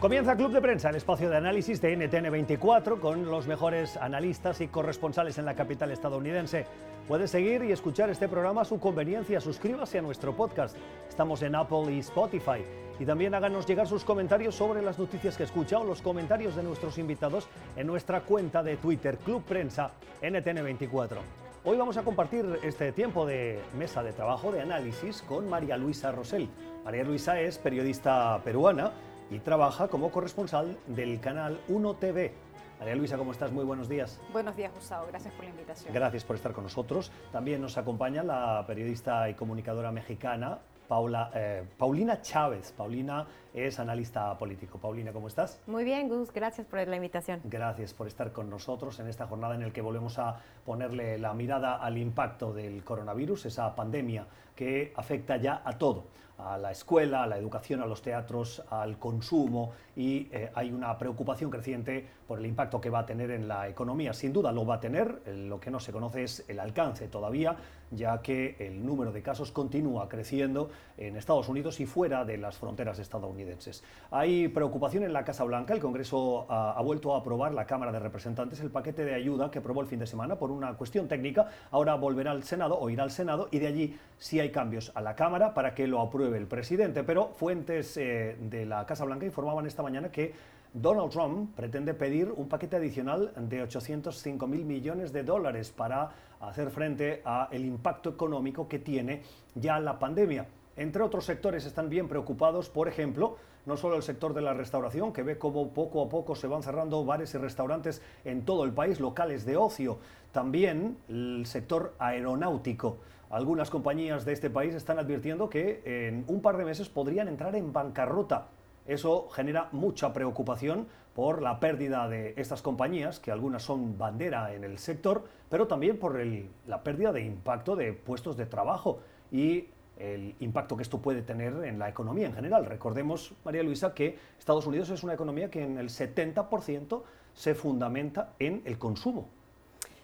Comienza Club de Prensa, el espacio de análisis de NTN24 con los mejores analistas y corresponsales en la capital estadounidense. Puede seguir y escuchar este programa a su conveniencia. Suscríbase a nuestro podcast. Estamos en Apple y Spotify. Y también háganos llegar sus comentarios sobre las noticias que escucha o los comentarios de nuestros invitados en nuestra cuenta de Twitter, Club Prensa NTN24. Hoy vamos a compartir este tiempo de mesa de trabajo, de análisis, con María Luisa Rosell. María Luisa es periodista peruana y trabaja como corresponsal del canal 1 TV. María Luisa, ¿cómo estás? Muy buenos días. Buenos días, Gustavo. Gracias por la invitación. Gracias por estar con nosotros. También nos acompaña la periodista y comunicadora mexicana Paula, eh, Paulina Chávez. Paulina es analista político. Paulina, ¿cómo estás? Muy bien, Gus. Gracias por la invitación. Gracias por estar con nosotros en esta jornada en la que volvemos a ponerle la mirada al impacto del coronavirus, esa pandemia que afecta ya a todo a la escuela, a la educación, a los teatros, al consumo y eh, hay una preocupación creciente por el impacto que va a tener en la economía. Sin duda lo va a tener, lo que no se conoce es el alcance todavía, ya que el número de casos continúa creciendo en Estados Unidos y fuera de las fronteras estadounidenses. Hay preocupación en la Casa Blanca, el Congreso ha, ha vuelto a aprobar la Cámara de Representantes el paquete de ayuda que aprobó el fin de semana por una cuestión técnica, ahora volverá al Senado o irá al Senado y de allí sí hay cambios a la Cámara para que lo apruebe el presidente, pero fuentes eh, de la Casa Blanca informaban esta mañana que Donald Trump pretende pedir un paquete adicional de 805 mil millones de dólares para hacer frente al impacto económico que tiene ya la pandemia. Entre otros sectores están bien preocupados, por ejemplo, no solo el sector de la restauración, que ve cómo poco a poco se van cerrando bares y restaurantes en todo el país, locales de ocio, también el sector aeronáutico. Algunas compañías de este país están advirtiendo que en un par de meses podrían entrar en bancarrota. Eso genera mucha preocupación por la pérdida de estas compañías, que algunas son bandera en el sector, pero también por la pérdida de impacto de puestos de trabajo y el impacto que esto puede tener en la economía en general. Recordemos, María Luisa, que Estados Unidos es una economía que en el 70% se fundamenta en el consumo.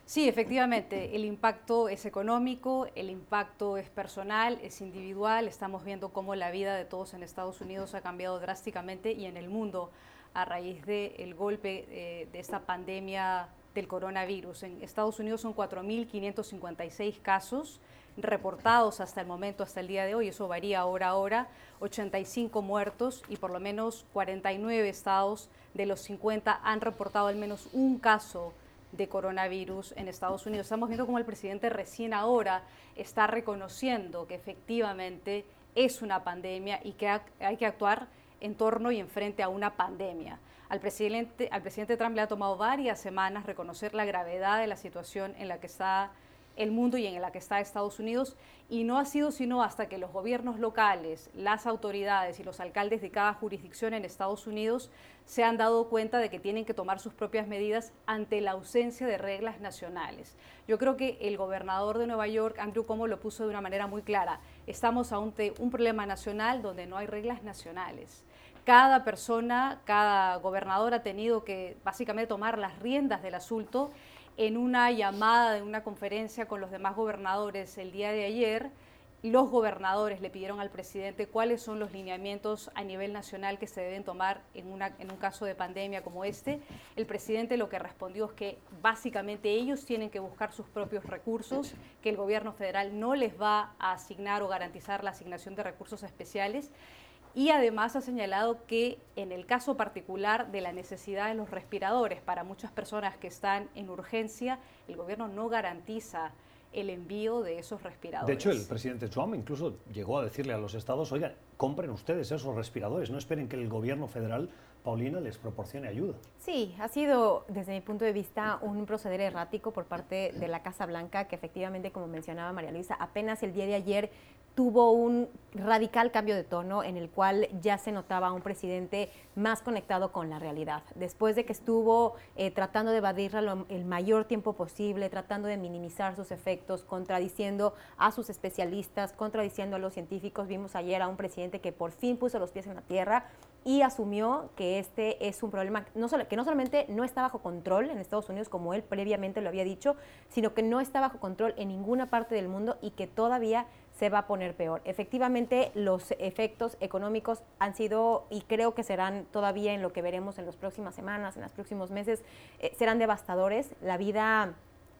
Sí, efectivamente, el impacto es económico, el impacto es personal, es individual. Estamos viendo cómo la vida de todos en Estados Unidos ha cambiado drásticamente y en el mundo a raíz del golpe eh, de esta pandemia del coronavirus. En Estados Unidos son 4.556 casos reportados hasta el momento, hasta el día de hoy, eso varía hora a hora, 85 muertos y por lo menos 49 estados de los 50 han reportado al menos un caso de coronavirus en Estados Unidos. Estamos viendo cómo el presidente recién ahora está reconociendo que efectivamente es una pandemia y que hay que actuar en torno y en frente a una pandemia. Al presidente, al presidente Trump le ha tomado varias semanas reconocer la gravedad de la situación en la que está el mundo y en la que está Estados Unidos y no ha sido sino hasta que los gobiernos locales, las autoridades y los alcaldes de cada jurisdicción en Estados Unidos se han dado cuenta de que tienen que tomar sus propias medidas ante la ausencia de reglas nacionales. Yo creo que el gobernador de Nueva York, Andrew Cuomo, lo puso de una manera muy clara. Estamos ante un problema nacional donde no hay reglas nacionales. Cada persona, cada gobernador ha tenido que básicamente tomar las riendas del asunto en una llamada de una conferencia con los demás gobernadores el día de ayer, los gobernadores le pidieron al presidente cuáles son los lineamientos a nivel nacional que se deben tomar en, en un caso de pandemia como este. El presidente lo que respondió es que básicamente ellos tienen que buscar sus propios recursos, que el gobierno federal no les va a asignar o garantizar la asignación de recursos especiales y además ha señalado que en el caso particular de la necesidad de los respiradores para muchas personas que están en urgencia, el gobierno no garantiza el envío de esos respiradores. De hecho, el presidente Trump incluso llegó a decirle a los estados, oigan, compren ustedes esos respiradores, no esperen que el gobierno federal Paulina les proporcione ayuda. Sí, ha sido desde mi punto de vista un proceder errático por parte de la Casa Blanca que efectivamente, como mencionaba María Luisa, apenas el día de ayer tuvo un radical cambio de tono en el cual ya se notaba un presidente más conectado con la realidad. Después de que estuvo eh, tratando de evadirla el mayor tiempo posible, tratando de minimizar sus efectos, contradiciendo a sus especialistas, contradiciendo a los científicos, vimos ayer a un presidente que por fin puso los pies en la tierra y asumió que este es un problema no que no solamente no está bajo control en Estados Unidos, como él previamente lo había dicho, sino que no está bajo control en ninguna parte del mundo y que todavía se va a poner peor. Efectivamente, los efectos económicos han sido y creo que serán todavía en lo que veremos en las próximas semanas, en los próximos meses, eh, serán devastadores. La vida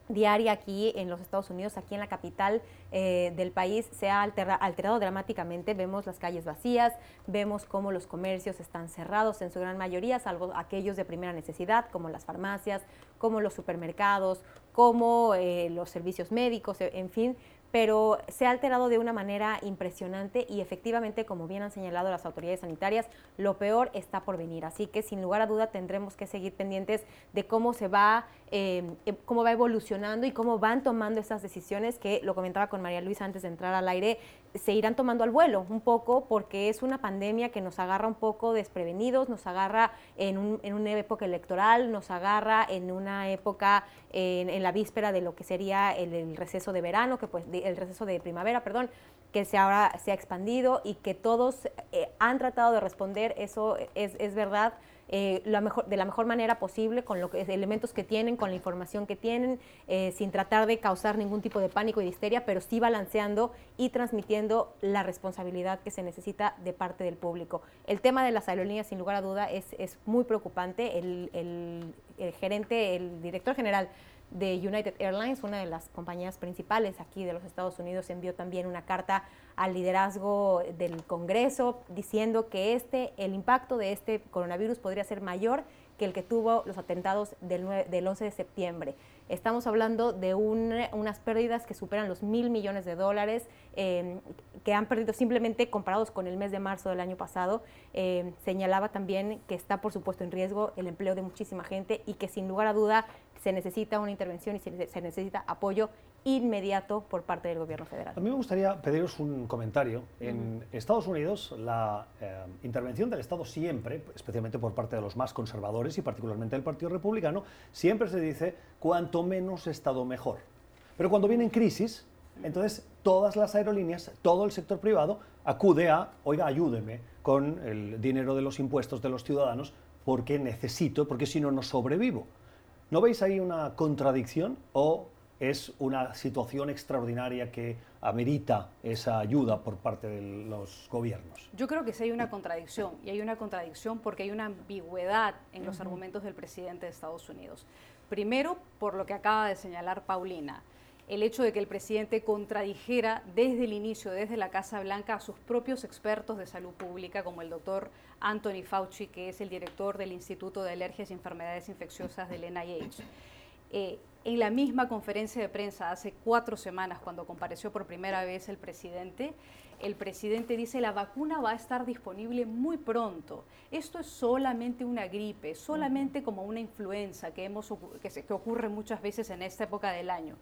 diaria aquí en los Estados Unidos, aquí en la capital eh, del país, se ha alterado dramáticamente. Vemos las calles vacías, vemos cómo los comercios están cerrados en su gran mayoría, salvo aquellos de primera necesidad, como las farmacias, como los supermercados, como eh, los servicios médicos, en fin pero se ha alterado de una manera impresionante y efectivamente, como bien han señalado las autoridades sanitarias, lo peor está por venir. Así que sin lugar a duda tendremos que seguir pendientes de cómo se va, em, em, cómo va evolucionando y cómo van tomando esas decisiones que lo comentaba con María Luisa antes de entrar al aire, se irán tomando al vuelo un poco porque es una pandemia que nos agarra un poco desprevenidos, nos agarra en, una época electoral, nos agarra en una época, en, la víspera de lo que sería el, receso de verano, que pues el receso de primavera, perdón, que se ahora se ha expandido y que todos eh, han tratado de responder, eso es, es verdad eh, la mejor, de la mejor manera posible, con los elementos que tienen, con la información que tienen, eh, sin tratar de causar ningún tipo de pánico y de histeria, pero sí balanceando y transmitiendo la responsabilidad que se necesita de parte del público. El tema de las aerolíneas, sin lugar a duda, es, es muy preocupante. el, el gerente, el director general de United Airlines, una de las compañías principales aquí de los Estados Unidos, envió también una carta al liderazgo del Congreso diciendo que este, el impacto de este coronavirus podría ser mayor que el que tuvo los atentados del, del 11 de septiembre. Estamos hablando de unas pérdidas que superan los mil millones de dólares, em, que han perdido simplemente comparados con el mes de marzo del año pasado. Em, señalaba también que está, por supuesto, en riesgo el empleo de muchísima gente y que sin lugar a duda se necesita una intervención y se, necesita apoyo inmediato por parte del gobierno federal. A mí me gustaría pediros un comentario. En Estados Unidos, la eh, intervención del Estado siempre, especialmente por parte de los más conservadores y particularmente del Partido Republicano, siempre se dice cuanto menos Estado mejor. Pero cuando viene en crisis, entonces todas las aerolíneas, todo el sector privado acude a, oiga, ayúdeme con el dinero de los impuestos de los ciudadanos porque necesito, porque si no, no sobrevivo. ¿No veis ahí una contradicción o es una situación extraordinaria que amerita esa ayuda por parte de los gobiernos? Yo creo que sí hay una contradicción, y hay una contradicción porque hay una ambigüedad en los argumentos del presidente de Estados Unidos. Primero, por lo que acaba de señalar Paulina, el hecho de que el presidente contradijera desde el inicio, desde la Casa Blanca, a sus propios expertos de salud pública, como el doctor Anthony Fauci, que es el director del Instituto de Alergias y Enfermedades Infecciosas del NIH. Eh, en la misma conferencia de prensa hace cuatro semanas, cuando compareció por primera vez el presidente, el presidente dice la vacuna va a estar disponible muy pronto. Esto es solamente una gripe, solamente como una influenza que, ocurre muchas veces en esta época del año.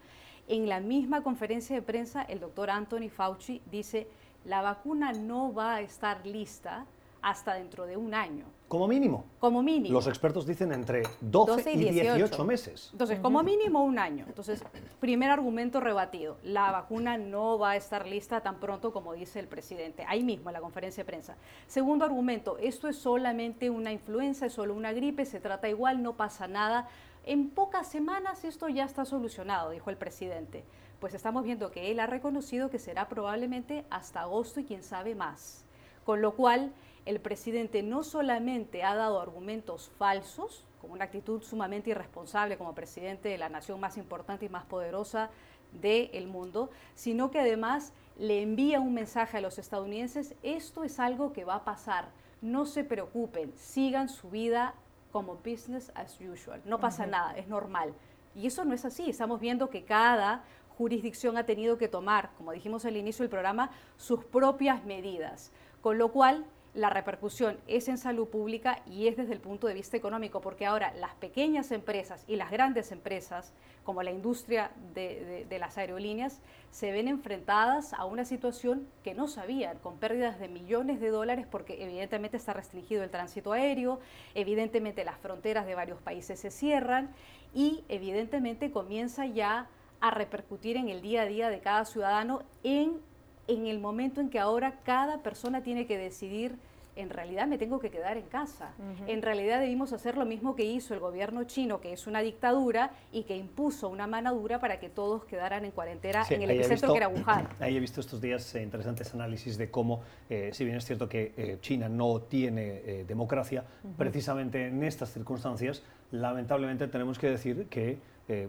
En la misma conferencia de prensa, el doctor Anthony Fauci dice, la vacuna no va a estar lista hasta dentro de un año. Como mínimo. Como mínimo. Los expertos dicen entre 12, y 18. meses. Entonces, como mínimo un año. Entonces, primer argumento rebatido. La vacuna no va a estar lista tan pronto como dice el presidente, ahí mismo en la conferencia de prensa. Segundo argumento, esto es solamente una influenza, es solo una gripe, se trata igual, no pasa nada. En pocas semanas esto ya está solucionado, dijo el presidente. Pues estamos viendo que él ha reconocido que será probablemente hasta agosto y quién sabe más. Con lo cual, el presidente no solamente ha dado argumentos falsos, con una actitud sumamente irresponsable como presidente de la nación más importante y más poderosa del mundo, sino que además le envía un mensaje a los estadounidenses, esto es algo que va a pasar, no se preocupen, sigan su vida como business as usual. No pasa nada, es normal. Y eso no es así. Estamos viendo que cada jurisdicción ha tenido que tomar, como dijimos al inicio del programa, sus propias medidas. Con lo cual, la repercusión es en salud pública y es desde el punto de vista económico, porque ahora las pequeñas empresas y las grandes empresas, como la industria de, las aerolíneas, se ven enfrentadas a una situación que no sabían, con pérdidas de millones de dólares, porque evidentemente está restringido el tránsito aéreo, evidentemente las fronteras de varios países se cierran y evidentemente comienza ya a repercutir en el día a día de cada ciudadano en en el momento en que ahora cada persona tiene que decidir en realidad me tengo que quedar en casa. En realidad debimos hacer lo mismo que hizo el gobierno chino, que es una dictadura y que impuso una mano dura para que todos quedaran en cuarentena en el epicentro que era Wuhan. Ahí he visto estos días eh, interesantes análisis de cómo, eh, si bien es cierto que eh, China no tiene democracia, precisamente en estas circunstancias, lamentablemente tenemos que decir que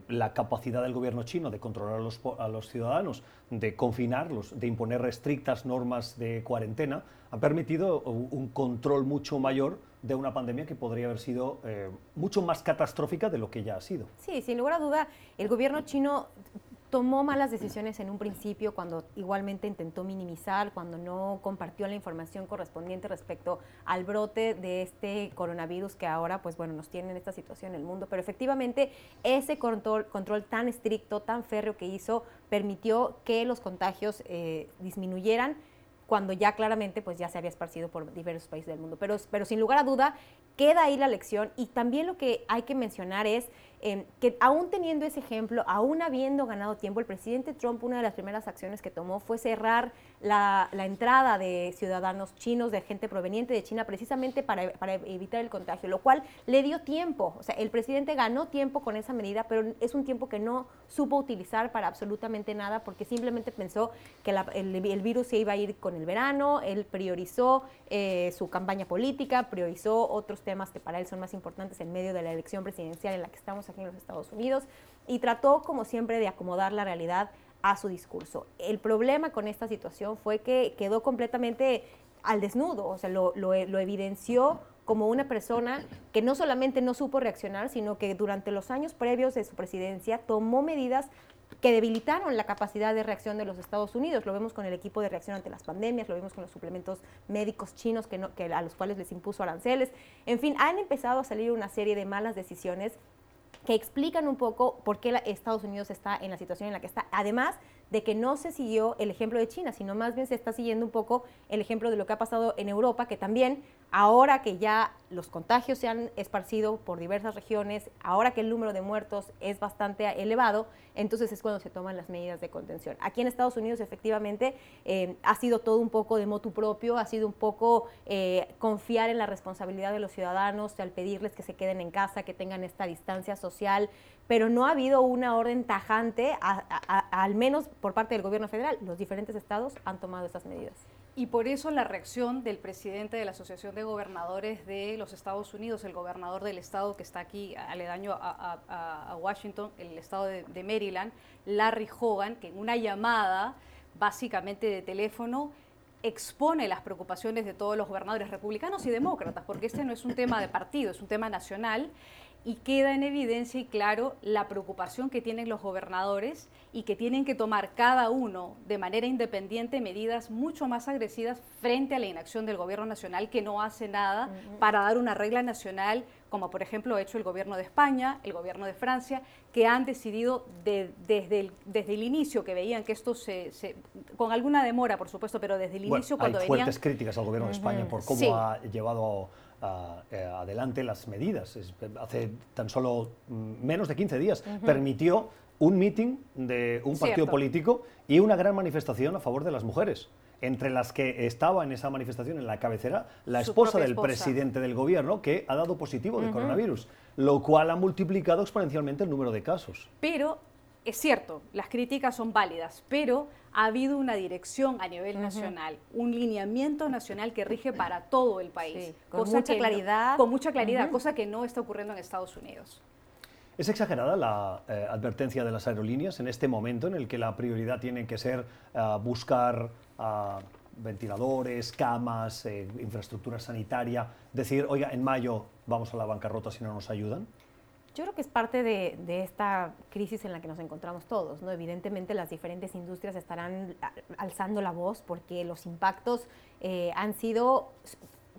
la capacidad del gobierno chino de controlar a los, a los, ciudadanos, de confinarlos, de imponer estrictas normas de cuarentena, ha permitido un control mucho mayor de una pandemia que podría haber sido eh, mucho más catastrófica de lo que ya ha sido. Sí, sin lugar a duda, el gobierno chino tomó malas decisiones en un principio cuando igualmente intentó minimizar, cuando no compartió la información correspondiente respecto al brote de este coronavirus que ahora, pues bueno, nos tiene en esta situación en el mundo. Pero efectivamente, ese control, control tan estricto, tan férreo que hizo, permitió que los contagios eh, disminuyeran cuando ya claramente pues ya se había esparcido por diversos países del mundo. Pero, pero sin lugar a duda, queda ahí la lección y también lo que hay que mencionar es Em, que aún teniendo ese ejemplo, aún habiendo ganado tiempo, el presidente Trump, una de las primeras acciones que tomó fue cerrar la, entrada de ciudadanos chinos, de gente proveniente de China, precisamente para, evitar el contagio, lo cual le dio tiempo. O sea, el presidente ganó tiempo con esa medida, pero es un tiempo que no supo utilizar para absolutamente nada, porque simplemente pensó que el, virus se iba a ir con el verano, él priorizó eh, su campaña política, priorizó otros temas que para él son más importantes en medio de la elección presidencial en la que estamos en los Estados Unidos y trató, como siempre, de acomodar la realidad a su discurso. El problema con esta situación fue que quedó completamente al desnudo, o sea, lo, lo, evidenció como una persona que no solamente no supo reaccionar, sino que durante los años previos de su presidencia tomó medidas que debilitaron la capacidad de reacción de los Estados Unidos. Lo vemos con el equipo de reacción ante las pandemias, lo vemos con los suplementos médicos chinos que, no, que a los cuales les impuso aranceles. En fin, han empezado a salir una serie de malas decisiones que explican un poco por qué Estados Unidos está en la situación en la que está. Además de que no se siguió el ejemplo de China, sino más bien se está siguiendo un poco el ejemplo de lo que ha pasado en Europa, que también ahora que ya los contagios se han esparcido por diversas regiones, ahora que el número de muertos es bastante elevado, entonces es cuando se toman las medidas de contención. Aquí en Estados Unidos efectivamente eh, ha sido todo un poco de motu propio, ha sido un poco eh, confiar en la responsabilidad de los ciudadanos al pedirles que se queden en casa, que tengan esta distancia social, pero no ha habido una orden tajante, al menos por parte del gobierno federal. Los diferentes estados han tomado estas medidas. Y por eso la reacción del presidente de la Asociación de Gobernadores de los Estados Unidos, el gobernador del estado que está aquí aledaño a, Washington, el estado de, de, Maryland, Larry Hogan, que en una llamada básicamente de teléfono expone las preocupaciones de todos los gobernadores republicanos y demócratas, porque este no es un tema de partido, es un tema nacional y queda en evidencia y claro la preocupación que tienen los gobernadores y que tienen que tomar cada uno de manera independiente medidas mucho más agresivas frente a la inacción del gobierno nacional que no hace nada para dar una regla nacional, como por ejemplo ha hecho el gobierno de España, el gobierno de Francia, que han decidido desde, el, desde el inicio, que veían que esto se, con alguna demora por supuesto, pero desde el inicio cuando hay fuertes críticas al gobierno de España por cómo ha llevado eh, adelante las medidas. hace tan solo mm, menos de 15 días permitió un meeting de un partido político y una gran manifestación a favor de las mujeres entre las que estaba en esa manifestación, en la cabecera, la esposa del presidente del gobierno, que ha dado positivo de coronavirus, lo cual ha multiplicado exponencialmente el número de casos. Pero es cierto, las críticas son válidas, pero ha habido una dirección a nivel nacional, un lineamiento nacional que rige para todo el país. con, mucha claridad. con mucha claridad. cosa que no está ocurriendo en Estados Unidos. ¿Es exagerada la eh, advertencia de las aerolíneas en este momento en el que la prioridad tiene que ser eh, buscar ah, ventiladores, camas, eh, infraestructura sanitaria? Decir, oiga, en mayo vamos a la bancarrota si no nos ayudan. Yo creo que es parte de, esta crisis en la que nos encontramos todos. ¿no? Evidentemente las diferentes industrias estarán alzando la voz porque los impactos eh, han sido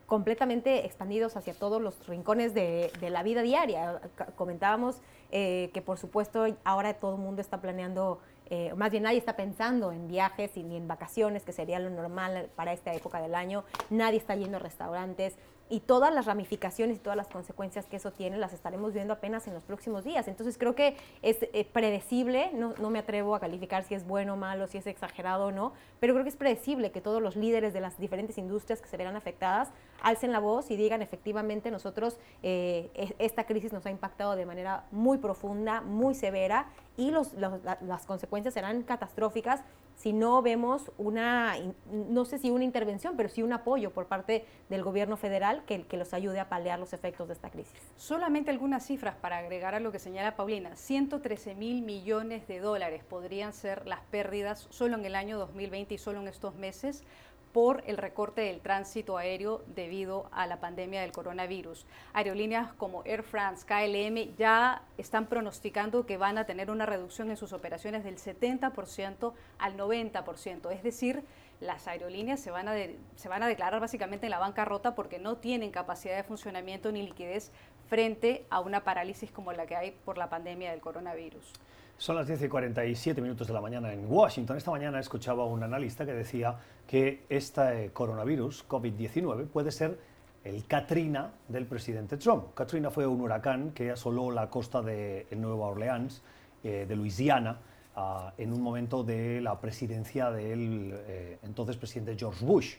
completamente expandidos hacia todos los rincones de, la vida diaria. Comentábamos eh, que por supuesto ahora todo el mundo está planeando, eh, más bien nadie está pensando en viajes ni en vacaciones, que sería lo normal para esta época del año. Nadie está yendo a restaurantes y todas las ramificaciones y todas las consecuencias que eso tiene las estaremos viendo apenas en los próximos días. Entonces creo que es eh, predecible, no, no, me atrevo a calificar si es bueno o malo, si es exagerado o no, pero creo que es predecible que todos los líderes de las diferentes industrias que se verán afectadas alcen la voz y digan efectivamente nosotros eh, esta crisis nos ha impactado de manera muy profunda, muy severa y los, las consecuencias serán catastróficas si no vemos una, no sé si una intervención, pero sí un apoyo por parte del gobierno federal que, los ayude a paliar los efectos de esta crisis. Solamente algunas cifras para agregar a lo que señala Paulina. 113 mil millones de dólares podrían ser las pérdidas solo en el año 2020 y solo en estos meses por el recorte del tránsito aéreo debido a la pandemia del coronavirus. Aerolíneas como Air France, KLM ya están pronosticando que van a tener una reducción en sus operaciones del 70% al 90%, es decir, las aerolíneas se van, a declarar básicamente en la bancarrota porque no tienen capacidad de funcionamiento ni liquidez frente a una parálisis como la que hay por la pandemia del coronavirus. Son las 10 y 47 minutos de la mañana en Washington. Esta mañana escuchaba a un analista que decía que este coronavirus, COVID-19, puede ser el Katrina del presidente Trump. Katrina fue un huracán que asoló la costa de Nueva Orleans, eh, de Luisiana, ah, en un momento de la presidencia del eh, entonces presidente George Bush.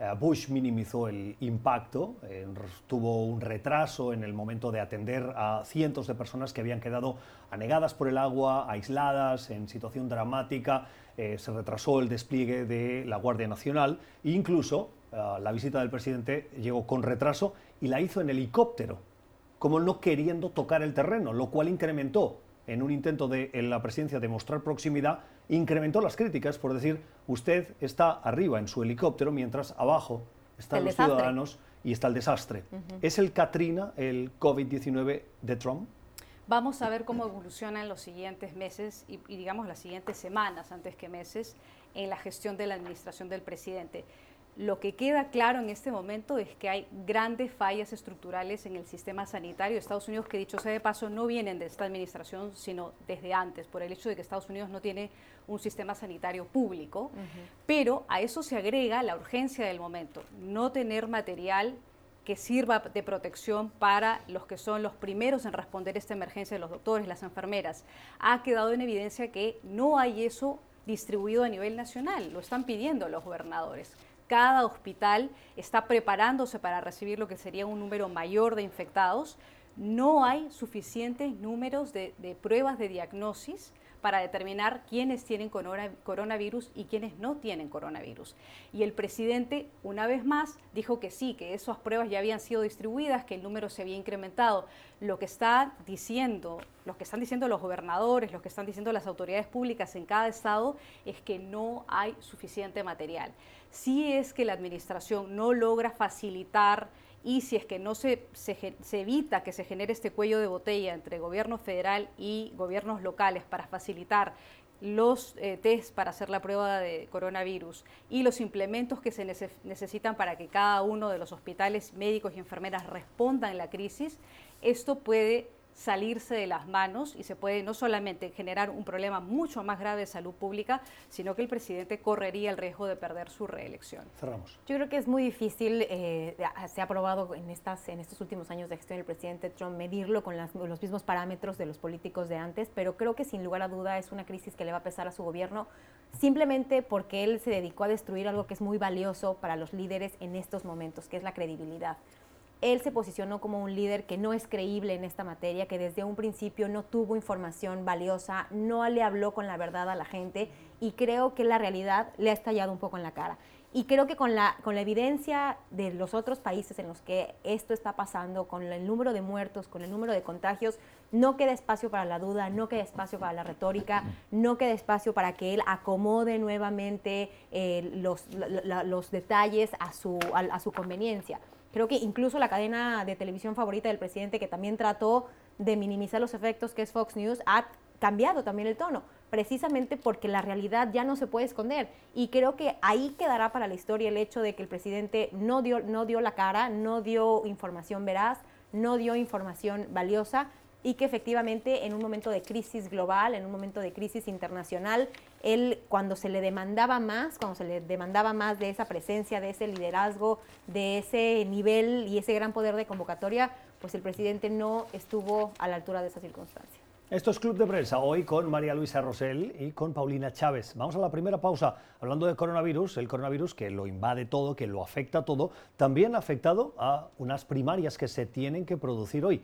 Eh, Bush minimizó el impacto, eh, tuvo un retraso en el momento de atender a cientos de personas que habían quedado anegadas por el agua, aisladas, en situación dramática. Eh, se retrasó el despliegue de la Guardia Nacional e incluso la visita del presidente llegó con retraso y la hizo en helicóptero, como no queriendo tocar el terreno, lo cual incrementó en un intento de en la presidencia de mostrar proximidad incrementó las críticas por decir, usted está arriba en su helicóptero mientras abajo están los ciudadanos y está el desastre. ¿Es el Katrina el COVID-19 de Trump? Vamos a ver cómo evoluciona en los siguientes meses y, y, digamos las siguientes semanas, antes que meses, en la gestión de la administración del presidente. Lo que queda claro en este momento es que hay grandes fallas estructurales en el sistema sanitario de Estados Unidos que, dicho sea de paso, no vienen de esta administración, sino desde antes, por el hecho de que Estados Unidos no tiene un sistema sanitario público. Pero a eso se agrega la urgencia del momento, no tener material que sirva de protección para los que son los primeros en responder a esta emergencia, los doctores, las enfermeras. Ha quedado en evidencia que no hay eso distribuido a nivel nacional, lo están pidiendo los gobernadores cada hospital está preparándose para recibir lo que sería un número mayor de infectados. No hay suficientes números de, pruebas de diagnosis para determinar quiénes tienen coronavirus y quiénes no tienen coronavirus. Y el presidente, una vez más, dijo que sí, que esas pruebas ya habían sido distribuidas, que el número se había incrementado. Lo que está diciendo, lo que están diciendo los gobernadores, lo que están diciendo las autoridades públicas en cada estado, es que no hay suficiente material. Si es que la administración no logra facilitar y si es que no se, se, evita que se genere este cuello de botella entre gobierno federal y gobiernos locales para facilitar los eh, test para hacer la prueba de coronavirus y los implementos que se necesitan para que cada uno de los hospitales médicos y enfermeras respondan a la crisis, esto puede salirse de las manos y se puede no solamente generar un problema mucho más grave de salud pública, sino que el presidente correría el riesgo de perder su reelección. Cerramos. Yo creo que es muy difícil, eh, se ha probado en, estas, en estos últimos años de gestión del presidente Trump medirlo con los mismos parámetros de los políticos de antes, pero creo que sin lugar a duda es una crisis que le va a pesar a su gobierno simplemente porque él se dedicó a destruir algo que es muy valioso para los líderes en estos momentos, que es la credibilidad él se posicionó como un líder que no es creíble en esta materia, que desde un principio no tuvo información valiosa, no le habló con la verdad a la gente y creo que la realidad le ha estallado un poco en la cara. Y creo que con la, con la evidencia de los otros países en los que esto está pasando, con el número de muertos, con el número de contagios, no queda espacio para la duda, no queda espacio para la retórica, no queda espacio para que él acomode nuevamente eh, los, los, detalles a su, a su conveniencia. Creo que incluso la cadena de televisión favorita del presidente, que también trató de minimizar los efectos, que es Fox News, ha cambiado también el tono, precisamente porque la realidad ya no se puede esconder. Y creo que ahí quedará para la historia el hecho de que el presidente no dio, no dio la cara, no dio información veraz, no dio información valiosa y que efectivamente en un momento de crisis global, en un momento de crisis internacional, él cuando se le demandaba más, cuando se le demandaba más de esa presencia, de ese liderazgo, de ese nivel y ese gran poder de convocatoria, pues el presidente no estuvo a la altura de esa circunstancia. Esto es Club de Prensa, hoy con María Luisa Rosell y con Paulina Chávez. Vamos a la primera pausa. Hablando de coronavirus, el coronavirus que lo invade todo, que lo afecta todo, también ha afectado a unas primarias que se tienen que producir hoy.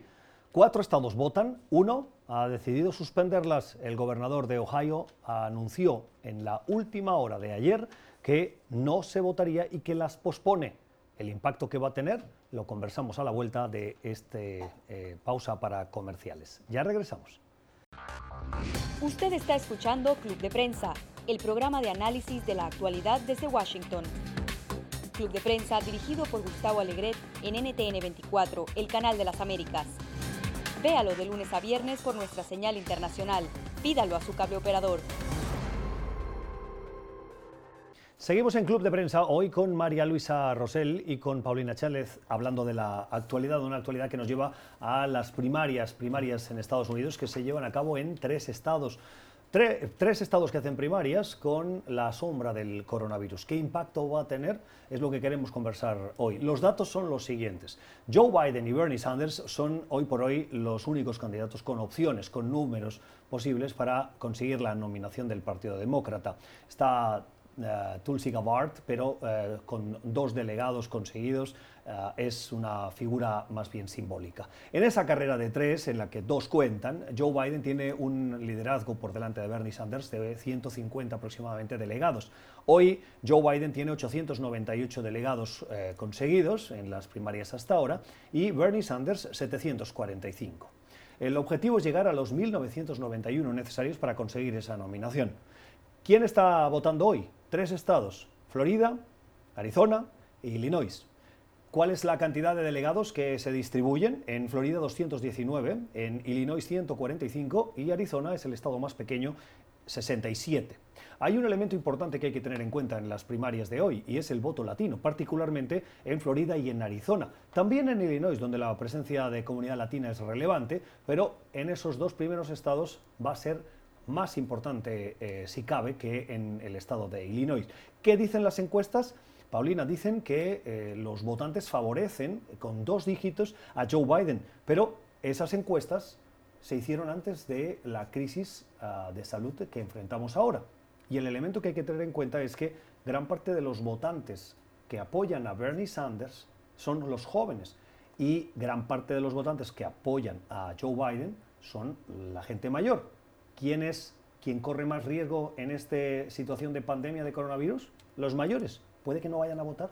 Cuatro estados votan, uno ha decidido suspenderlas. El gobernador de Ohio anunció en la última hora de ayer que no se votaría y que las pospone. El impacto que va a tener lo conversamos a la vuelta de esta eh, pausa para comerciales. Ya regresamos. Usted está escuchando Club de Prensa, el programa de análisis de la actualidad desde Washington. Club de Prensa dirigido por Gustavo Alegret en NTN 24, el canal de las Américas. Véalo de lunes a viernes por nuestra señal internacional. Pídalo a su cable operador. Seguimos en Club de Prensa hoy con María Luisa Rosell y con Paulina Chález hablando de la actualidad, una actualidad que nos lleva a las primarias, primarias en Estados Unidos que se llevan a cabo en tres estados. Tres estados que hacen primarias con la sombra del coronavirus. ¿Qué impacto va a tener? Es lo que queremos conversar hoy. Los datos son los siguientes. Joe Biden y Bernie Sanders son hoy por hoy los únicos candidatos con opciones, con números posibles para conseguir la nominación del Partido Demócrata. Está uh, Tulsi Gabbard, pero uh, con dos delegados conseguidos uh, es una figura más bien simbólica. En esa carrera de tres, en la que dos cuentan, Joe Biden tiene un liderazgo por delante de Bernie Sanders de 150 aproximadamente delegados. Hoy Joe Biden tiene 898 delegados conseguidos en las primarias hasta ahora y Bernie Sanders 745. El objetivo es llegar a los 1.991 necesarios para conseguir esa nominación. ¿Quién está votando hoy? Tres estados, Florida, Arizona e Illinois. ¿Cuál es la cantidad de delegados que se distribuyen? En Florida 219, en Illinois 145 y Arizona es el estado más pequeño, 67. Hay un elemento importante que hay que tener en cuenta en las primarias de hoy y es el voto latino, particularmente en Florida y en Arizona. También en Illinois, donde la presencia de comunidad latina es relevante, pero en esos dos primeros estados va a ser más importante, eh, si cabe, que en el estado de Illinois. ¿Qué dicen las encuestas? Paulina, dicen que eh, los votantes favorecen con dos dígitos a Joe Biden, pero esas encuestas se hicieron antes de la crisis ah, de salud que enfrentamos ahora. Y el elemento que hay que tener en cuenta es que gran parte de los votantes que apoyan a Bernie Sanders son los jóvenes y gran parte de los votantes que apoyan a Joe Biden son la gente mayor. ¿Quién es quien corre más riesgo en esta situación de pandemia de coronavirus? Los mayores. ¿Puede que no vayan a votar?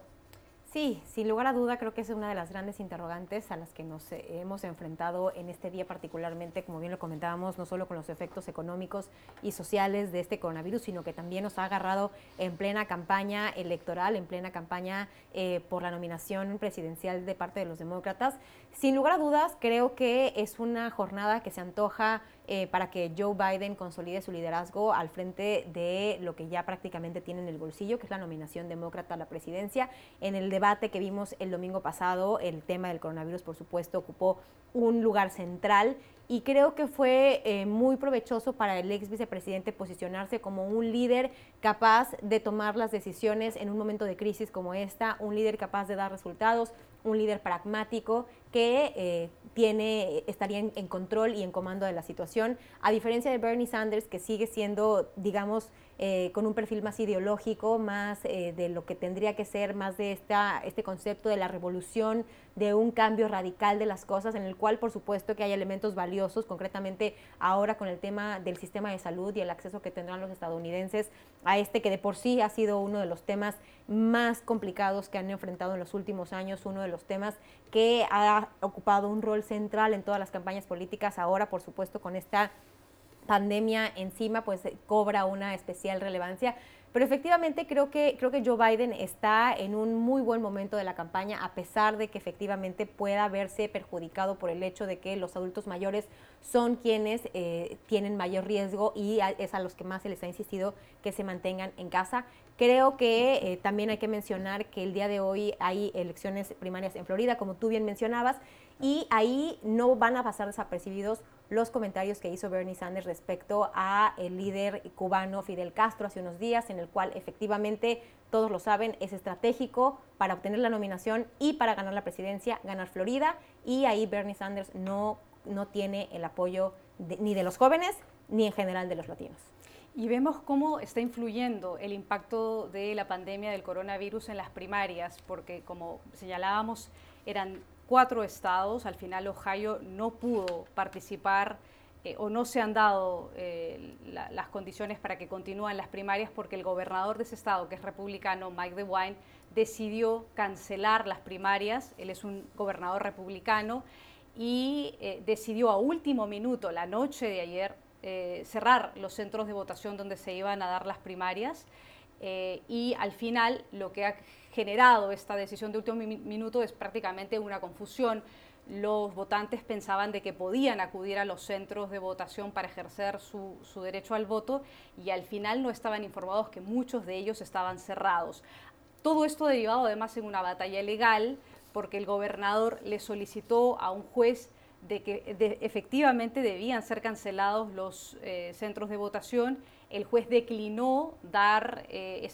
Sí, sin lugar a duda creo que es una de las grandes interrogantes a las que nos hemos enfrentado en este día particularmente, como bien lo comentábamos, no solo con los efectos económicos y sociales de este coronavirus, sino que también nos ha agarrado en plena campaña electoral, en plena campaña eh, por la nominación presidencial de parte de los demócratas. Sin lugar a dudas, creo que es una jornada que se antoja eh, para que Joe Biden consolide su liderazgo al frente de lo que ya prácticamente tiene en el bolsillo, que es la nominación demócrata a la presidencia. En el debate que vimos el domingo pasado, el tema del coronavirus, por supuesto, ocupó un lugar central y creo que fue eh, muy provechoso para el ex vicepresidente posicionarse como un líder capaz de tomar las decisiones en un momento de crisis como esta, un líder capaz de dar resultados, un líder pragmático que eh, tiene, estaría en, control y en comando de la situación, a diferencia de Bernie Sanders, que sigue siendo, digamos, eh, con un perfil más ideológico, más eh, de lo que tendría que ser, más de esta, este concepto de la revolución, de un cambio radical de las cosas, en el cual por supuesto que hay elementos valiosos, concretamente ahora con el tema del sistema de salud y el acceso que tendrán los estadounidenses a este que de por sí ha sido uno de los temas más complicados que han enfrentado en los últimos años, uno de los temas que ha ocupado un rol central en todas las campañas políticas, ahora por supuesto con esta pandemia encima, pues cobra una especial relevancia. Pero efectivamente creo que, creo que Joe Biden está en un muy buen momento de la campaña, a pesar de que efectivamente pueda verse perjudicado por el hecho de que los adultos mayores son quienes eh, tienen mayor riesgo y es a los que más se les ha insistido que se mantengan en casa. Creo que eh, también hay que mencionar que el día de hoy hay elecciones primarias en Florida, como tú bien mencionabas, Y ahí no van a pasar desapercibidos los comentarios que hizo Bernie Sanders respecto a el líder cubano Fidel Castro hace unos días, en el cual efectivamente, todos lo saben, es estratégico para obtener la nominación y para ganar la presidencia, ganar Florida, y ahí Bernie Sanders no, no tiene el apoyo ni de los jóvenes ni en general de los latinos. Y vemos cómo está influyendo el impacto de la pandemia del coronavirus en las primarias, porque como señalábamos, eran cuatro estados, al final Ohio no pudo participar eh, o no se han dado eh, las condiciones para que continúen las primarias porque el gobernador de ese estado, que es republicano, Mike DeWine, decidió cancelar las primarias, él es un gobernador republicano, y eh, decidió a último minuto, la noche de ayer, cerrar los centros de votación donde se iban a dar las primarias. y al final lo que ha generado esta decisión de último minuto es prácticamente una confusión. Los votantes pensaban de que podían acudir a los centros de votación para ejercer su, su derecho al voto y al final no estaban informados que muchos de ellos estaban cerrados. Todo esto derivado además en una batalla legal porque el gobernador le solicitó a un juez de que efectivamente debían ser cancelados los eh, centros de votación. El juez declinó, dar, eh,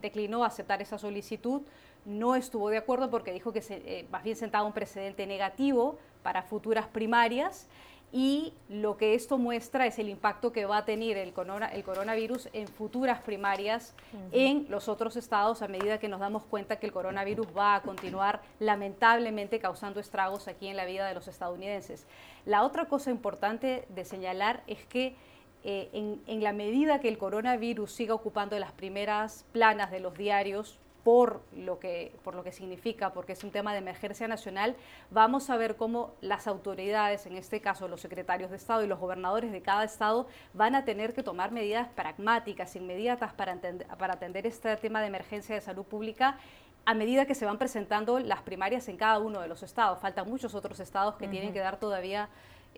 declinó aceptar esa solicitud, no estuvo de acuerdo porque dijo que se, eh, más bien sentaba un precedente negativo para futuras primarias y lo que esto muestra es el impacto que va a tener el, coronavirus en futuras primarias en los otros estados a medida que nos damos cuenta que el coronavirus va a continuar lamentablemente causando estragos aquí en la vida de los estadounidenses. La otra cosa importante de señalar es que eh, en, en la medida que el coronavirus siga ocupando las primeras planas de los diarios, por lo, que, por lo que significa, porque es un tema de emergencia nacional, vamos a ver cómo las autoridades, en este caso los secretarios de Estado y los gobernadores de cada Estado, van a tener que tomar medidas pragmáticas, inmediatas, para, para atender este tema de emergencia de salud pública a medida que se van presentando las primarias en cada uno de los estados. Faltan muchos otros estados que tienen que dar todavía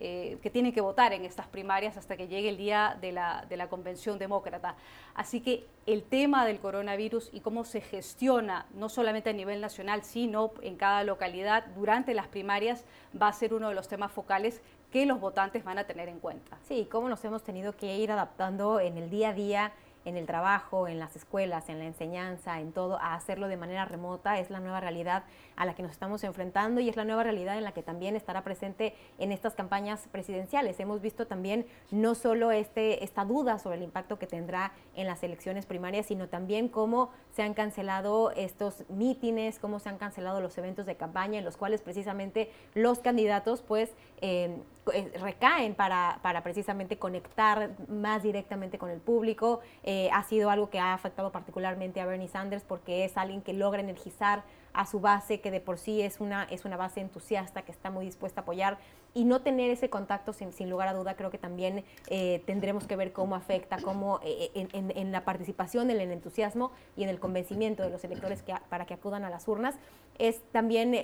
eh, que tienen que votar en estas primarias hasta que llegue el día de la, de la convención demócrata. Así que el tema del coronavirus y cómo se gestiona, no solamente a nivel nacional, sino en cada localidad durante las primarias, va a ser uno de los temas focales que los votantes van a tener en cuenta. Sí, cómo nos hemos tenido que ir adaptando en el día a día en el trabajo, en las escuelas, en la enseñanza, en todo, a hacerlo de manera remota. Es la nueva realidad a la que nos estamos enfrentando y es la nueva realidad en la que también estará presente en estas campañas presidenciales. Hemos visto también no solo este, esta duda sobre el impacto que tendrá en las elecciones primarias, sino también cómo se han cancelado estos mítines, cómo se han cancelado los eventos de campaña en los cuales precisamente los candidatos pues eh, recaen para, para, precisamente conectar más directamente con el público. Eh, ha sido algo que ha afectado particularmente a Bernie Sanders porque es alguien que logra energizar a su base, que de por sí es una, es una base entusiasta, que está muy dispuesta a apoyar, y no tener ese contacto sin, lugar a duda, creo que también eh, tendremos que ver cómo afecta, cómo en, en, la participación, en el entusiasmo y en el convencimiento de los electores para que acudan a las urnas. Es también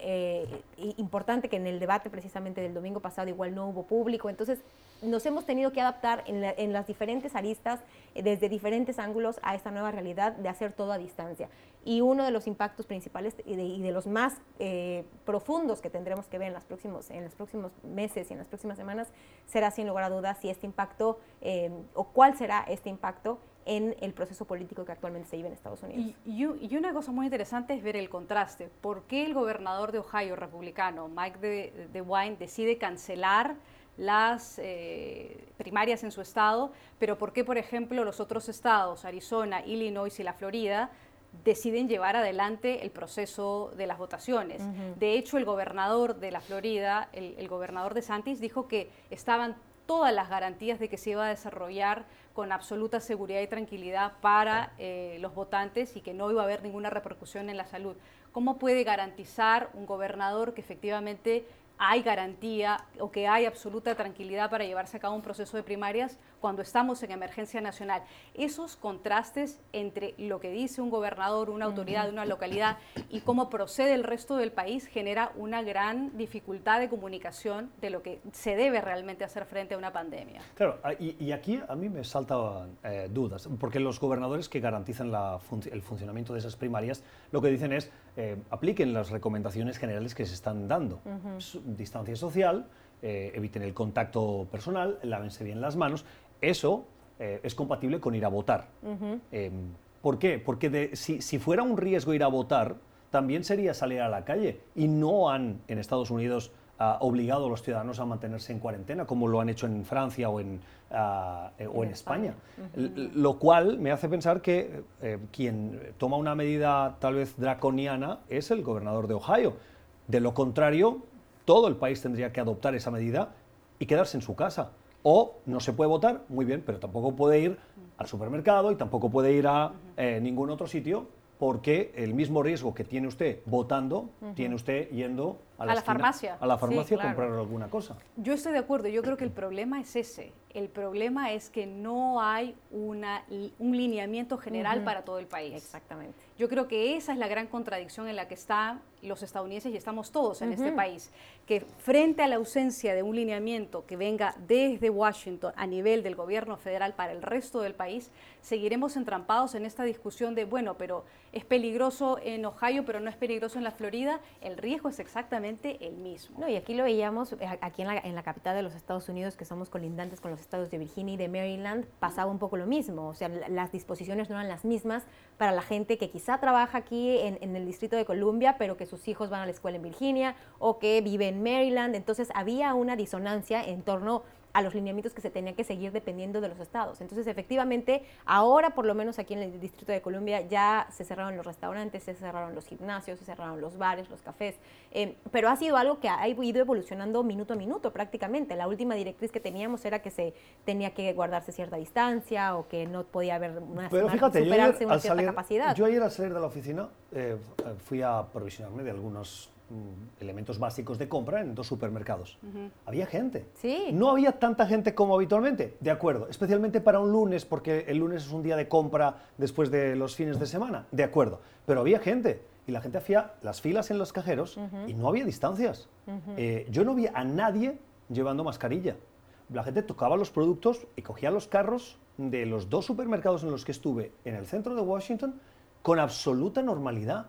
importante que en el debate precisamente del domingo pasado igual no hubo público, entonces nos hemos tenido que adaptar en, las diferentes aristas, eh, desde diferentes ángulos, a esta nueva realidad de hacer todo a distancia. Y uno de los impactos principales y de, los más eh, profundos que tendremos que ver en, los próximos, en los próximos meses y en las próximas semanas será sin lugar a dudas si este impacto eh, o cuál será este impacto en el proceso político que actualmente se vive en Estados Unidos. Y, una cosa muy interesante es ver el contraste. ¿Por qué el gobernador de Ohio republicano, Mike DeWine, de decide cancelar las eh, primarias en su estado, pero ¿por qué, por ejemplo, los otros estados, Arizona, Illinois y la Florida, deciden llevar adelante el proceso de las votaciones? De hecho, el gobernador de la Florida, el, gobernador de Santis, dijo que estaban todas las garantías de que se iba a desarrollar con absoluta seguridad y tranquilidad para eh, los votantes y que no iba a haber ninguna repercusión en la salud. ¿Cómo puede garantizar un gobernador que efectivamente hay garantía o que hay absoluta tranquilidad para llevarse a cabo un proceso de primarias cuando estamos en emergencia nacional. Esos contrastes entre lo que dice un gobernador, una autoridad de una localidad y cómo procede el resto del país genera una gran dificultad de comunicación de lo que se debe realmente hacer frente a una pandemia. Claro, ah, y, aquí a mí me saltan eh, dudas, porque los gobernadores que garantizan el funcionamiento de esas primarias lo que dicen es eh, apliquen las recomendaciones generales que se están dando distancia social, eh, eviten el contacto personal, lávense bien las manos. Eso eh, es compatible con ir a votar. Em, ¿Por qué? Porque si, si, fuera un riesgo ir a votar, también sería salir a la calle. Y no han en Estados Unidos ah, obligado a los ciudadanos a mantenerse en cuarentena, como lo han hecho en Francia o en, ah, eh, o en, España. Lo cual me hace pensar que eh, quien toma una medida tal vez draconiana es el gobernador de Ohio. De lo contrario, todo el país tendría que adoptar esa medida y quedarse en su casa. O no se puede votar, muy bien, pero tampoco puede ir al supermercado y tampoco puede ir a eh, ningún otro sitio porque el mismo riesgo que tiene usted votando, tiene usted yendo a la, farmacia. A la farmacia a comprar alguna cosa. Yo estoy de acuerdo, yo creo que el problema es ese. El problema es que no hay una, un lineamiento general para todo el país. Exactamente. Yo creo que esa es la gran contradicción en la que están los estadounidenses y estamos todos en este país, que frente a la ausencia de un lineamiento que venga desde Washington a nivel del gobierno federal para el resto del país, seguiremos entrampados en esta discusión de, bueno, pero es peligroso en Ohio, pero no es peligroso en la Florida. El riesgo es exactamente el mismo. No, y aquí lo veíamos, eh, aquí en la, en la capital de los Estados Unidos, que somos colindantes con los estados de Virginia y de Maryland, pasaba un poco lo mismo. O sea, las disposiciones no eran las mismas para la gente que quizá trabaja aquí en, en el Distrito de Columbia, pero que sus hijos van a la escuela en Virginia o que vive en Maryland. Entonces había una disonancia en torno a los lineamientos que se tenían que seguir dependiendo de los estados. Entonces, efectivamente, ahora por lo menos aquí en el Distrito de Columbia ya se cerraron los restaurantes, se cerraron los gimnasios, se cerraron los bares, los cafés, eh, pero ha sido algo que ha ido evolucionando minuto a minuto prácticamente. La última directriz que teníamos era que se tenía que guardarse cierta distancia o que no podía haber una, pero fíjate, superarse una cierta capacidad. Yo ayer al salir de la oficina eh, fui a provisionarme de algunos elementos básicos de compra en dos supermercados. Había gente. Sí. No había tanta gente como habitualmente, de acuerdo. Especialmente para un lunes, porque el lunes es un día de compra después de los fines de semana, de acuerdo. Pero había gente y la gente hacía las filas en los cajeros y no había distancias. Eh, yo no vi a nadie llevando mascarilla. La gente tocaba los productos y cogía los carros de los dos supermercados en los que estuve en el centro de Washington con absoluta normalidad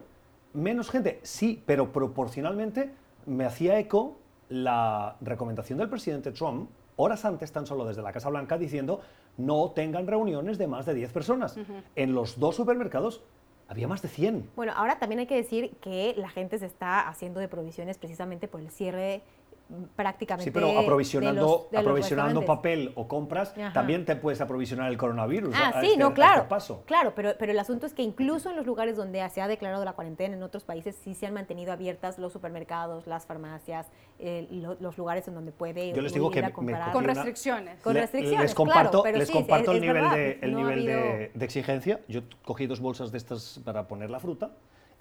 menos gente, sí, pero proporcionalmente me hacía eco la recomendación del presidente Trump horas antes tan solo desde la Casa Blanca diciendo no tengan reuniones de más de 10 personas. En los dos supermercados había más de 100. Bueno, ahora también hay que decir que la gente se está haciendo de provisiones precisamente por el cierre prácticamente. Sí, pero aprovisionando, aprovisionando papel o compras, también te puedes aprovisionar el coronavirus. Ah, sí, este, no, claro. Este paso. Claro, pero, pero el asunto es que incluso en los lugares donde se ha declarado la cuarentena, en otros países sí se han mantenido abiertas los supermercados, las farmacias, eh, los lugares en donde puede Yo les digo que comprar. con restricciones. Con restricciones. Les comparto, les comparto el nivel, de, el nivel de, de exigencia. Yo cogí dos bolsas de estas para poner la fruta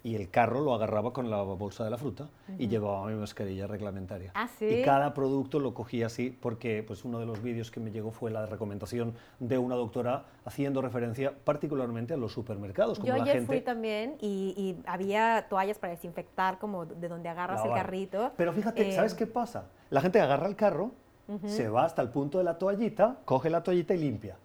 y el carro lo agarraba con la bolsa de la fruta y llevaba mi mascarilla reglamentaria. ¿Ah, sí? Y cada producto lo cogía así porque pues, uno de los vídeos que me llegó fue la recomendación de una doctora haciendo referencia particularmente a los supermercados. Yo ayer fui también y, había toallas para desinfectar como de donde agarras el carrito. Pero fíjate, ¿sabes eh, qué pasa? La gente agarra el carro, se va hasta el punto de la toallita, coge la toallita y limpia.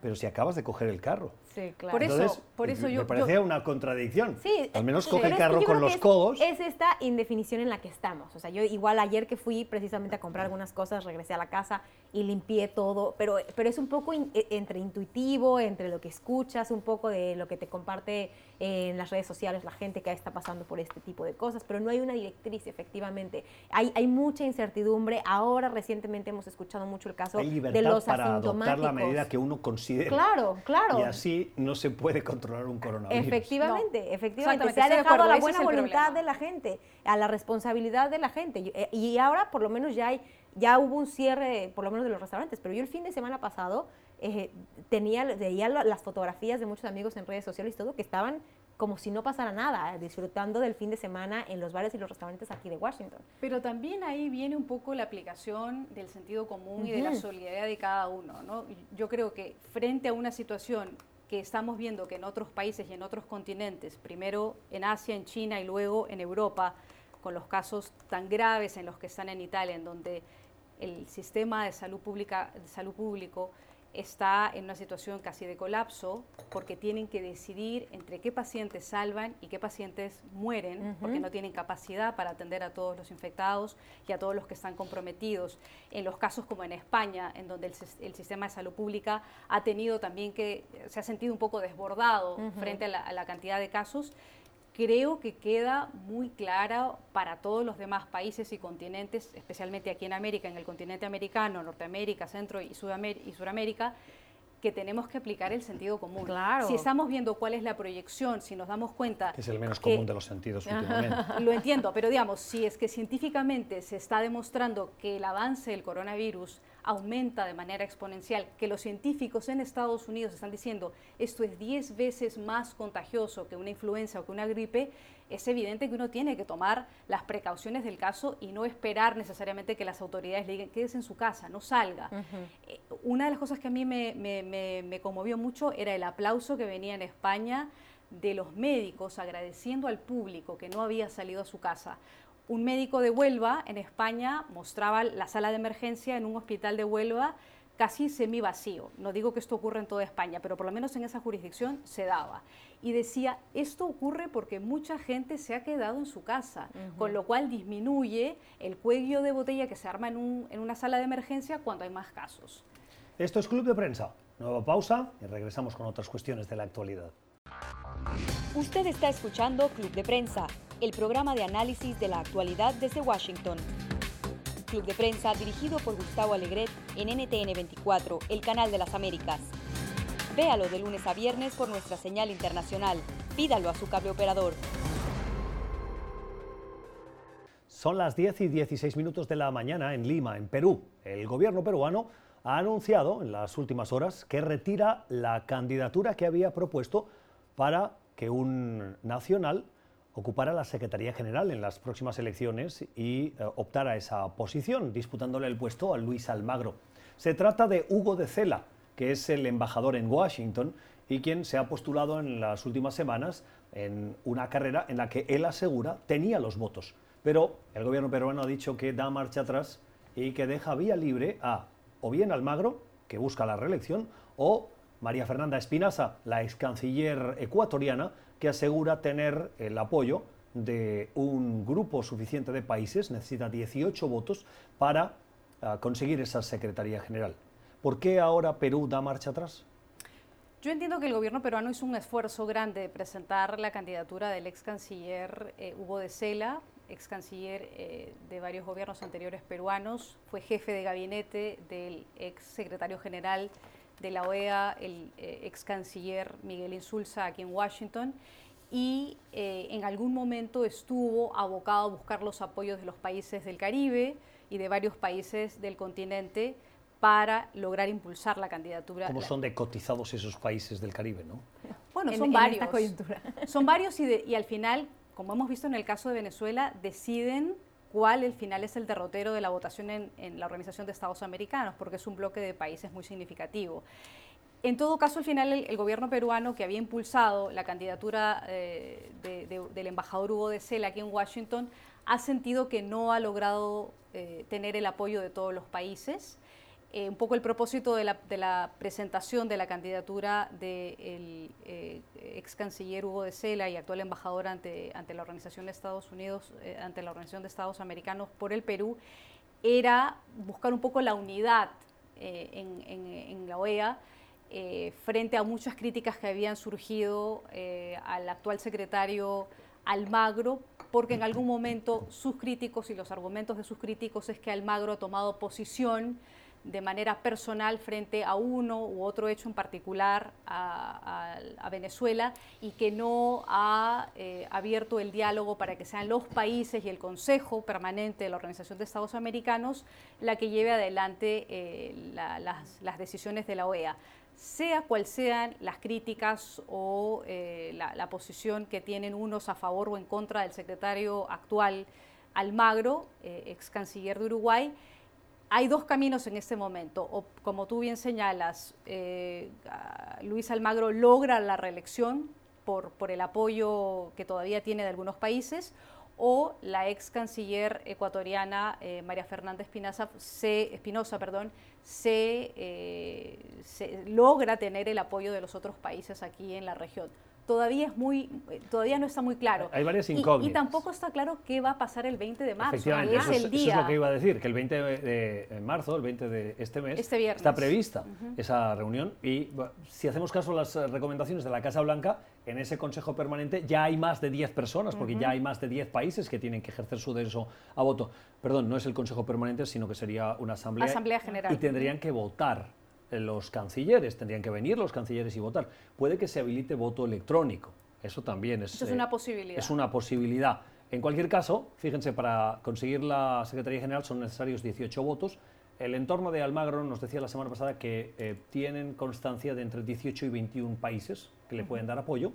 Pero si acabas de coger el carro. Sí, claro. Por eso, por eso me yo... parecía una contradicción. Sí. Al menos coge el carro con los codos. Es, esta indefinición en la que estamos. O sea, yo igual ayer que fui precisamente a comprar algunas cosas, regresé a la casa y limpié todo, pero, pero es un poco e, entre intuitivo, entre lo que escuchas, un poco de lo que te comparte en las redes sociales la gente que está pasando por este tipo de cosas, pero no hay una directriz, efectivamente. Hay, hay mucha incertidumbre. Ahora recientemente hemos escuchado mucho el caso de los para adoptar la medida que uno considere. Claro, claro. Y así no se puede controlar un coronavirus. Efectivamente, efectivamente. Se ha dejado a la buena voluntad de la gente, a la responsabilidad de la gente. Eh, y ahora por lo menos ya hay ya hubo un cierre, por lo menos de los restaurantes, pero yo el fin de semana pasado eh, tenía, veía las fotografías de muchos amigos en redes sociales y todo, que estaban como si no pasara nada, disfrutando del fin de semana en los bares y los restaurantes aquí de Washington. Pero también ahí viene un poco la aplicación del sentido común y de la solidaridad de cada uno. ¿no? Yo creo que frente a una situación que estamos viendo que en otros países y en otros continentes, primero en Asia, en China y luego en Europa, con los casos tan graves en los que están en Italia, en donde el sistema de salud pública, de salud público está en una situación casi de colapso porque tienen que decidir entre qué pacientes salvan y qué pacientes mueren porque no tienen capacidad para atender a todos los infectados y a todos los que están comprometidos. En los casos como en España, en donde el, sistema de salud pública ha tenido también que, se ha sentido un poco desbordado frente a la cantidad de casos, creo que queda muy clara para todos los demás países y continentes, especialmente aquí en América, en el continente americano, Norteamérica, Centro y, Sudamérica, que tenemos que aplicar el sentido común. Claro. Si estamos viendo cuál es la proyección, si nos damos cuenta... Que es el menos común de los sentidos últimamente. Lo entiendo, pero digamos, si es que científicamente se está demostrando que el avance del coronavirus aumenta de manera exponencial, que los científicos en Estados Unidos están diciendo esto es 10 veces más contagioso que una influenza o que una gripe, es evidente que uno tiene que tomar las precauciones del caso y no esperar necesariamente que las autoridades le digan quédese en su casa, no salga. Eh, una de las cosas que a mí me, me conmovió mucho era el aplauso que venía en España de los médicos agradeciendo al público que no había salido a su casa un médico de Huelva, en España, mostraba la sala de emergencia en un hospital de Huelva casi semi vacío. No digo que esto ocurra en toda España, pero por lo menos en esa jurisdicción se daba. Y decía, esto ocurre porque mucha gente se ha quedado en su casa, con lo cual disminuye el cuello de botella que se arma en, en una sala de emergencia cuando hay más casos. Esto es Club de Prensa. Nueva pausa y regresamos con otras cuestiones de la actualidad. Usted está escuchando Club de Prensa el programa de análisis de la actualidad desde Washington. Club de prensa dirigido por Gustavo Alegret en NTN 24, el canal de las Américas. Véalo de lunes a viernes por nuestra señal internacional. Pídalo a su cable operador. Son las 10 y 16 minutos de la mañana en Lima, en Perú. El gobierno peruano ha anunciado en las últimas horas que retira la candidatura que había propuesto para que un nacional ocupara la Secretaría General en las próximas elecciones y eh, optara esa posición, disputándole el puesto a Luis Almagro. Se trata de Hugo de Cela, que es el embajador en Washington y quien se ha postulado en las últimas semanas en una carrera en la que él asegura tenía los votos. Pero el gobierno peruano ha dicho que da marcha atrás y que deja vía libre a o bien Almagro, que busca la reelección, o María Fernanda Espinaza, la ex canciller ecuatoriana, que asegura tener el apoyo de un grupo suficiente de países, necesita 18 votos para ah, conseguir esa Secretaría General. ¿Por qué ahora Perú da marcha atrás? Yo entiendo que el gobierno peruano hizo un esfuerzo grande de presentar la candidatura del ex canciller eh, Hugo de Cela, ex canciller eh, de varios gobiernos anteriores peruanos, fue jefe de gabinete del ex secretario general de la OEA, el eh, ex canciller Miguel Insulza aquí en Washington, y eh, en algún momento estuvo abocado a buscar los apoyos de los países del Caribe y de varios países del continente para lograr impulsar la candidatura. ¿Cómo son de cotizados esos países del Caribe, no? Bueno, son varios. Son varios y, y al final, como hemos visto en el caso de Venezuela, deciden cuál el final es el derrotero de la votación en, la Organización de Estados Americanos, porque es un bloque de países muy significativo. En todo caso, al final el, gobierno peruano que había impulsado la candidatura eh, del embajador Hugo de Cela aquí en Washington ha sentido que no ha logrado eh, tener el apoyo de todos los países. Eh, un poco el propósito de la, presentación de la candidatura del eh, ex canciller Hugo de Cela y actual embajador ante, ante la Organización de Estados Unidos, eh, ante la Organización de Estados Americanos por el Perú, era buscar un poco la unidad en, en, la OEA frente a muchas críticas que habían surgido al actual secretario Almagro, porque en algún momento sus críticos y los argumentos de sus críticos es que Almagro ha tomado posición de manera personal frente a uno u otro hecho en particular a, Venezuela y que no ha eh, abierto el diálogo para que sean los países y el Consejo Permanente de la Organización de Estados Americanos la que lleve adelante eh, las, decisiones de la OEA. Sea cual sean las críticas o eh, la, la posición que tienen unos a favor o en contra del secretario actual Almagro, ex canciller de Uruguay, hay dos caminos en este momento. O, como tú bien señalas, eh, Luis Almagro logra la reelección por, por, el apoyo que todavía tiene de algunos países, o la ex canciller ecuatoriana eh, María Fernanda Espinosa, se, Espinosa perdón, se, se logra tener el apoyo de los otros países aquí en la región todavía es muy todavía no está muy claro. Hay varias incógnitas. Y, tampoco está claro qué va a pasar el 20 de marzo. Efectivamente, es eso, el día. eso, es lo que iba a decir, que el 20 de, marzo, el 20 de este mes, este está prevista esa reunión y si hacemos caso a las eh, recomendaciones de la Casa Blanca, en ese Consejo Permanente ya hay más de 10 personas, porque ya hay más de 10 países que tienen que ejercer su derecho a voto. Perdón, no es el Consejo Permanente, sino que sería una asamblea. Asamblea General. Y tendrían que votar los cancilleres, tendrían que venir los cancilleres y votar. Puede que se habilite voto electrónico, eso también es, es una eh, posibilidad. Es una posibilidad. En cualquier caso, fíjense, para conseguir la Secretaría General son necesarios 18 votos. El entorno de Almagro nos decía la semana pasada que eh, tienen constancia de entre 18 y 21 países que le pueden dar apoyo.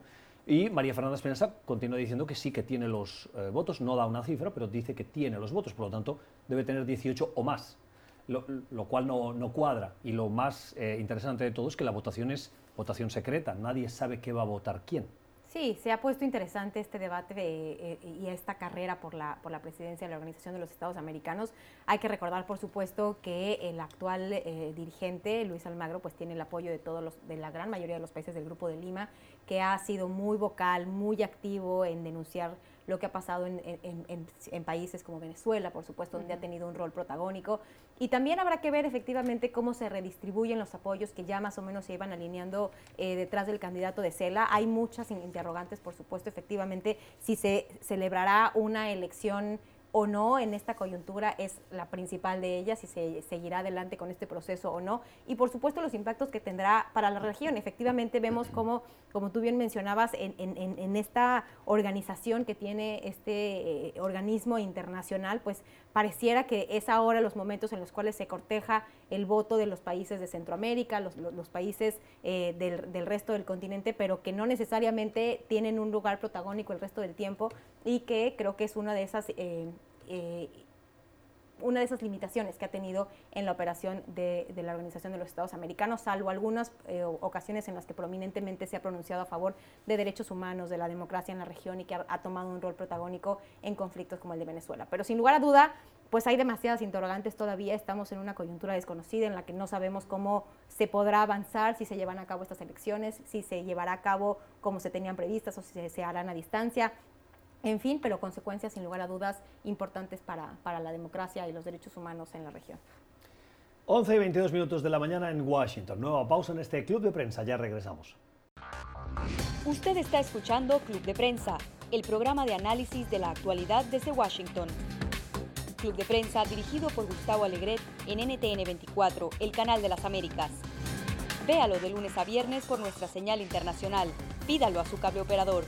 Y María Fernanda Espinosa continúa diciendo que sí que tiene los eh, votos, no da una cifra, pero dice que tiene los votos, por lo tanto debe tener 18 o más lo, cual no, cuadra. Y lo más eh, interesante de todo es que la votación es votación secreta, nadie sabe qué va a votar quién. Sí, se ha puesto interesante este debate eh, y esta carrera por la, por la presidencia de la Organización de los Estados Americanos. Hay que recordar, por supuesto, que el actual eh, dirigente, Luis Almagro, pues tiene el apoyo de todos los, de la gran mayoría de los países del Grupo de Lima, que ha sido muy vocal, muy activo en denunciar lo que ha pasado en, países como Venezuela, por supuesto, donde ha tenido un rol protagónico. Y también habrá que ver efectivamente cómo se redistribuyen los apoyos que ya más o menos se iban alineando eh, detrás del candidato de Cela. Hay muchas interrogantes, por supuesto, efectivamente, si se celebrará una elección o no en esta coyuntura es la principal de ellas, si se seguirá adelante con este proceso o no. Y por supuesto los impactos que tendrá para la región. Efectivamente vemos como, como tú bien mencionabas, en, en, esta organización que tiene este eh, organismo internacional, pues pareciera que es ahora los momentos en los cuales se corteja el voto de los países de Centroamérica, los, países eh, del, del, resto del continente, pero que no necesariamente tienen un lugar protagónico el resto del tiempo y que creo que es una de esas eh, eh, una de esas limitaciones que ha tenido en la operación de, la Organización de los Estados Americanos, salvo algunas eh, ocasiones en las que prominentemente se ha pronunciado a favor de derechos humanos, de la democracia en la región y que ha, tomado un rol protagónico en conflictos como el de Venezuela. Pero sin lugar a duda, pues hay demasiadas interrogantes todavía, estamos en una coyuntura desconocida en la que no sabemos cómo se podrá avanzar, si se llevan a cabo estas elecciones, si se llevará a cabo como se tenían previstas o si se harán a distancia. En fin, pero consecuencias sin lugar a dudas importantes para, para la democracia y los derechos humanos en la región. 11 y 22 minutos de la mañana en Washington. Nueva pausa en este Club de Prensa. Ya regresamos. Usted está escuchando Club de Prensa, el programa de análisis de la actualidad desde Washington. Club de Prensa dirigido por Gustavo Alegret en NTN 24, el canal de las Américas. Véalo de lunes a viernes por nuestra señal internacional. Pídalo a su cable operador.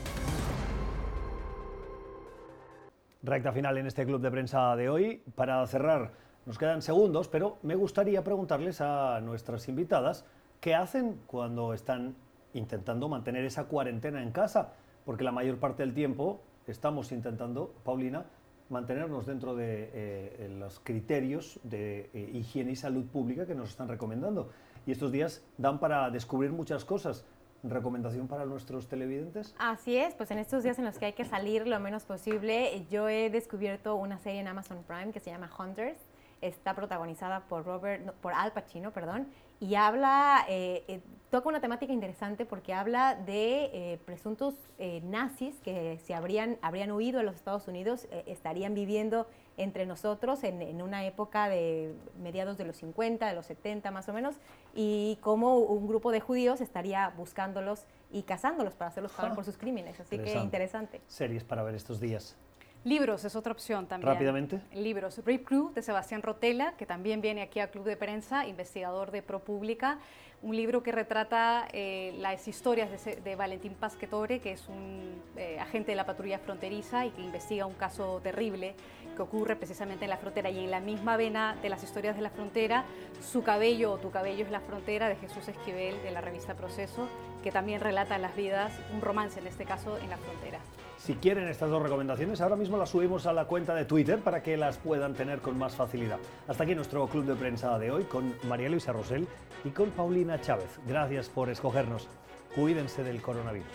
Recta final en este club de prensa de hoy. Para cerrar, nos quedan segundos, pero me gustaría preguntarles a nuestras invitadas qué hacen cuando están intentando mantener esa cuarentena en casa, porque la mayor parte del tiempo estamos intentando, Paulina, mantenernos dentro de eh, los criterios de eh, higiene y salud pública que nos están recomendando. Y estos días dan para descubrir muchas cosas recomendación para nuestros televidentes? Así es, pues en estos días en los que hay que salir lo menos posible, yo he descubierto una serie en Amazon Prime que se llama Hunters. Está protagonizada por Robert, por Al Pacino, perdón, y habla, eh, eh, toca una temática interesante porque habla de eh, presuntos nazis que se habrían, habrían huido a los Estados Unidos, estarían viviendo entre nosotros en, una época de mediados de los 50, de los 70 más o menos, y cómo un grupo de judíos estaría buscándolos y cazándolos para hacerlos pagar por sus crímenes. Así que interesante. Series para ver estos días. Libros es otra opción también. Rápidamente. Libros. Rip Crew de Sebastián Rotela, que también viene aquí al Club de Prensa, investigador de ProPublica un libro que retrata eh, las historias de, Valentín Pasquetore, que es un eh, agente de la patrulla fronteriza y que investiga un caso terrible que ocurre precisamente en la frontera. Y en la misma vena de las historias de la frontera, Su cabello o Tu cabello es la frontera de Jesús Esquivel de la revista Proceso, que también relata las vidas, un romance en este caso, en la frontera. Si quieren estas dos recomendaciones, ahora mismo las subimos a la cuenta de Twitter para que las puedan tener con más facilidad. Hasta aquí nuestro club de prensa de hoy con María Luisa Rosell y con Paulina Chávez. Gracias por escogernos. Cuídense del coronavirus.